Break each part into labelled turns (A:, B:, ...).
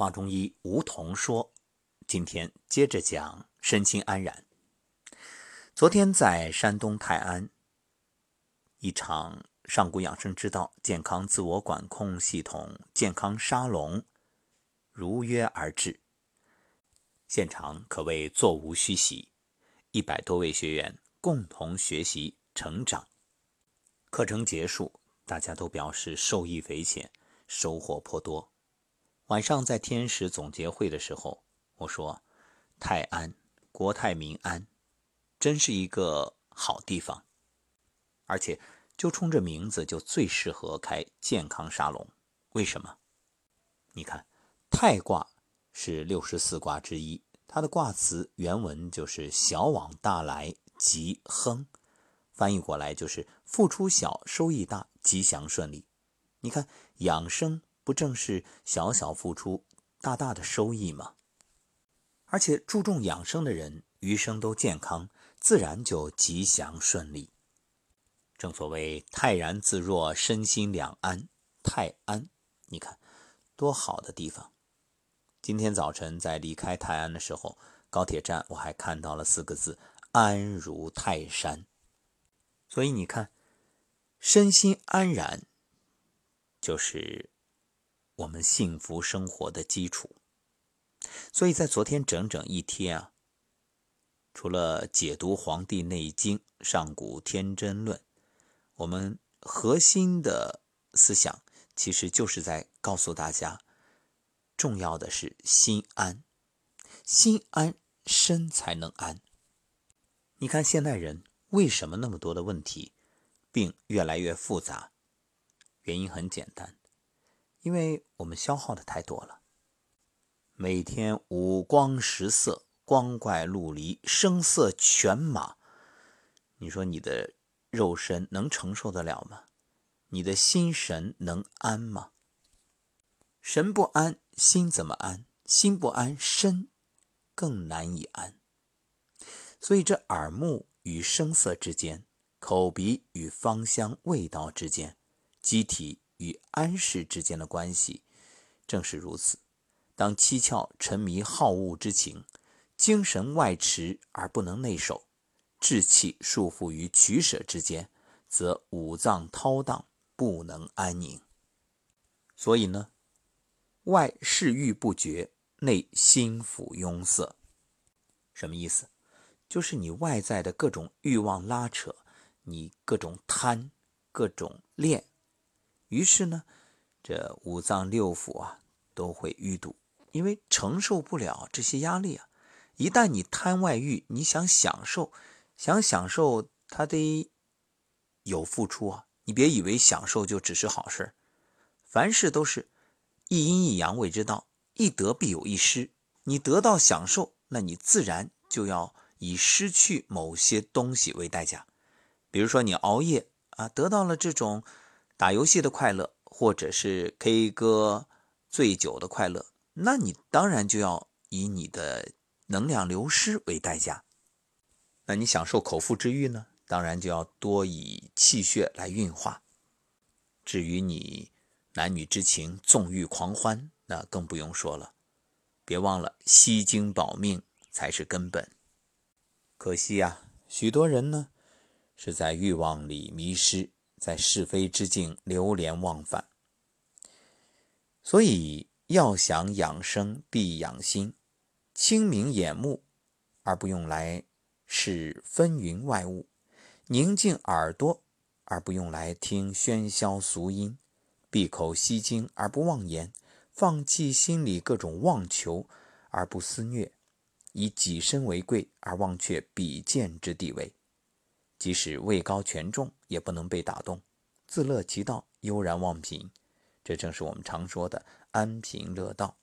A: 华中医吴桐说：“今天接着讲身心安然。昨天在山东泰安，一场上古养生之道健康自我管控系统健康沙龙如约而至，现场可谓座无虚席，一百多位学员共同学习成长。课程结束，大家都表示受益匪浅，收获颇多。”晚上在天使总结会的时候，我说：“泰安国泰民安，真是一个好地方，而且就冲这名字就最适合开健康沙龙。为什么？你看，泰卦是六十四卦之一，它的卦辞原文就是‘小往大来，吉亨’，翻译过来就是付出小，收益大，吉祥顺利。你看养生。”不正是小小付出，大大的收益吗？而且注重养生的人，余生都健康，自然就吉祥顺利。正所谓泰然自若，身心两安。泰安，你看多好的地方！今天早晨在离开泰安的时候，高铁站我还看到了四个字“安如泰山”。所以你看，身心安然，就是。我们幸福生活的基础，所以在昨天整整一天啊，除了解读《黄帝内经·上古天真论》，我们核心的思想其实就是在告诉大家，重要的是心安，心安身才能安。你看现代人为什么那么多的问题，病越来越复杂？原因很简单。因为我们消耗的太多了，每天五光十色、光怪陆离、声色犬马，你说你的肉身能承受得了吗？你的心神能安吗？神不安，心怎么安？心不安，身更难以安。所以，这耳目与声色之间，口鼻与芳香味道之间，机体。与安适之间的关系正是如此。当七窍沉迷好恶之情，精神外驰而不能内守，志气束缚于取舍之间，则五脏滔荡，不能安宁。所以呢，外嗜欲不绝，内心腹壅塞。什么意思？就是你外在的各种欲望拉扯，你各种贪，各种恋。于是呢，这五脏六腑啊都会淤堵，因为承受不了这些压力啊。一旦你贪外欲，你想享受，想享受，他得有付出啊。你别以为享受就只是好事凡事都是一阴一阳谓之道，一得必有一失。你得到享受，那你自然就要以失去某些东西为代价。比如说你熬夜啊，得到了这种。打游戏的快乐，或者是 K 歌醉酒的快乐，那你当然就要以你的能量流失为代价。那你享受口腹之欲呢？当然就要多以气血来运化。至于你男女之情纵欲狂欢，那更不用说了。别忘了吸精保命才是根本。可惜呀，许多人呢是在欲望里迷失。在是非之境流连忘返，所以要想养生，必养心，清明眼目，而不用来视纷纭外物；宁静耳朵，而不用来听喧嚣俗音；闭口吸精，而不妄言；放弃心里各种妄求，而不肆虐；以己身为贵，而忘却比肩之地位。即使位高权重，也不能被打动，自乐其道，悠然忘贫。这正是我们常说的安贫乐道。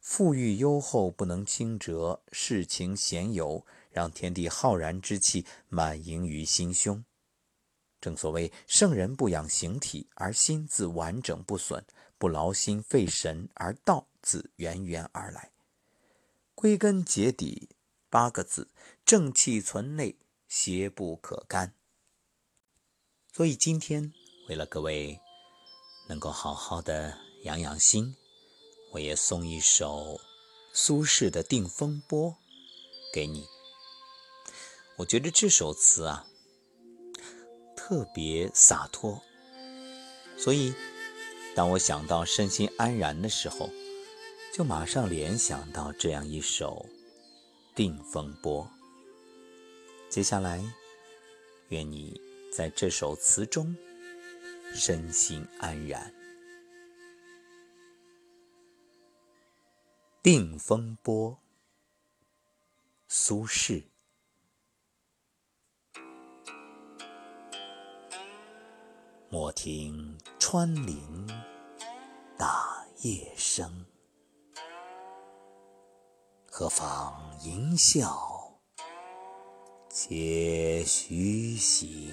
A: 富裕优厚不能轻折，世情闲游，让天地浩然之气满盈于心胸。正所谓圣人不养形体，而心自完整不损；不劳心费神，而道自源源而来。归根结底，八个字：正气存内。邪不可干，所以今天为了各位能够好好的养养心，我也送一首苏轼的《定风波》给你。我觉得这首词啊，特别洒脱，所以当我想到身心安然的时候，就马上联想到这样一首《定风波》。接下来，愿你在这首词中身心安然。《定风波》苏轼。莫听穿林打叶声，何妨吟啸且徐行。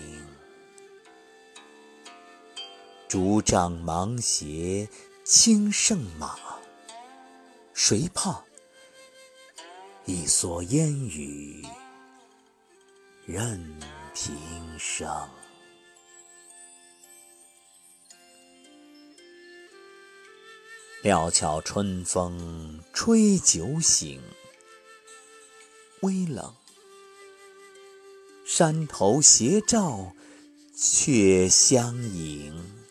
A: 竹杖芒鞋轻胜马。谁怕？一蓑烟雨任平生。料峭春风吹酒醒，微冷。山头斜照却相迎。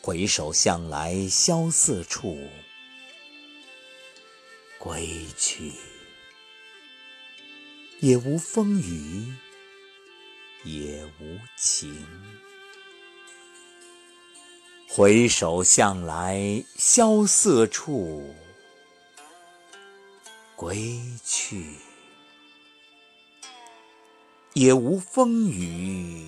A: 回首向来萧瑟处，归去，也无风雨也无晴。回首向来萧瑟处，归去，也无风雨。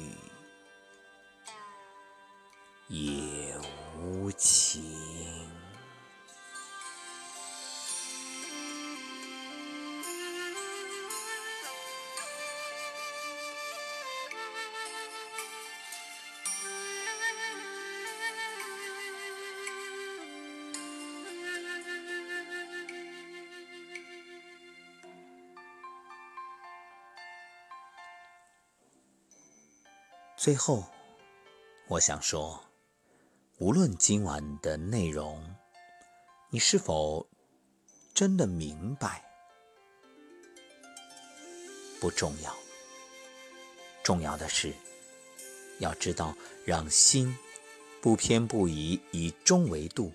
A: 最后，我想说。无论今晚的内容，你是否真的明白，不重要。重要的是，要知道让心不偏不倚，以中为度，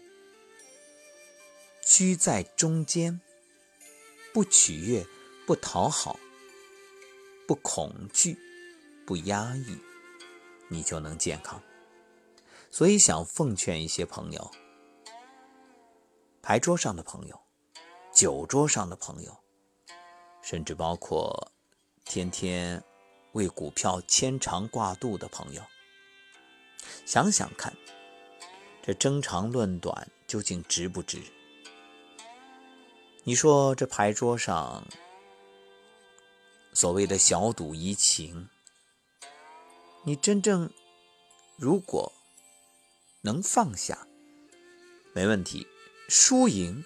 A: 居在中间，不取悦，不讨好，不恐惧，不压抑，你就能健康。所以，想奉劝一些朋友，牌桌上的朋友，酒桌上的朋友，甚至包括天天为股票牵肠挂肚的朋友，想想看，这争长论短究竟值不值？你说这牌桌上所谓的小赌怡情，你真正如果？能放下，没问题。输赢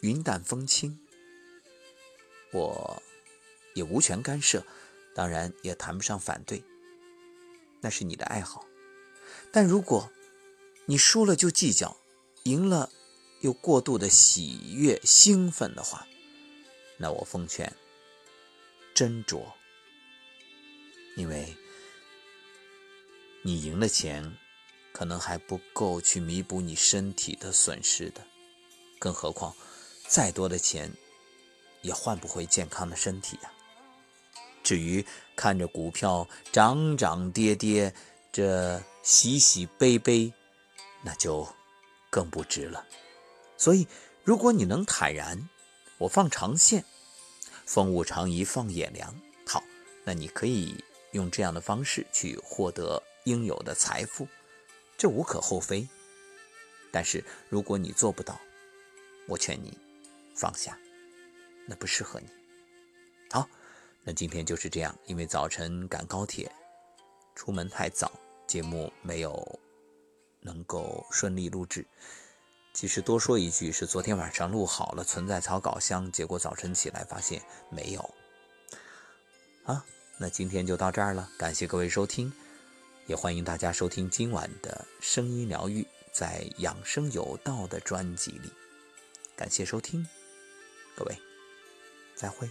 A: 云淡风轻，我也无权干涉，当然也谈不上反对，那是你的爱好。但如果你输了就计较，赢了又过度的喜悦兴奋的话，那我奉劝斟酌，因为你赢了钱。可能还不够去弥补你身体的损失的，更何况再多的钱也换不回健康的身体呀。至于看着股票涨涨跌跌，这喜喜悲悲，那就更不值了。所以，如果你能坦然，我放长线，风物长宜放眼量。好，那你可以用这样的方式去获得应有的财富。这无可厚非，但是如果你做不到，我劝你放下，那不适合你。好，那今天就是这样，因为早晨赶高铁，出门太早，节目没有能够顺利录制。其实多说一句，是昨天晚上录好了，存在草稿箱，结果早晨起来发现没有。啊，那今天就到这儿了，感谢各位收听。也欢迎大家收听今晚的声音疗愈，在《养生有道》的专辑里。感谢收听，各位，再会。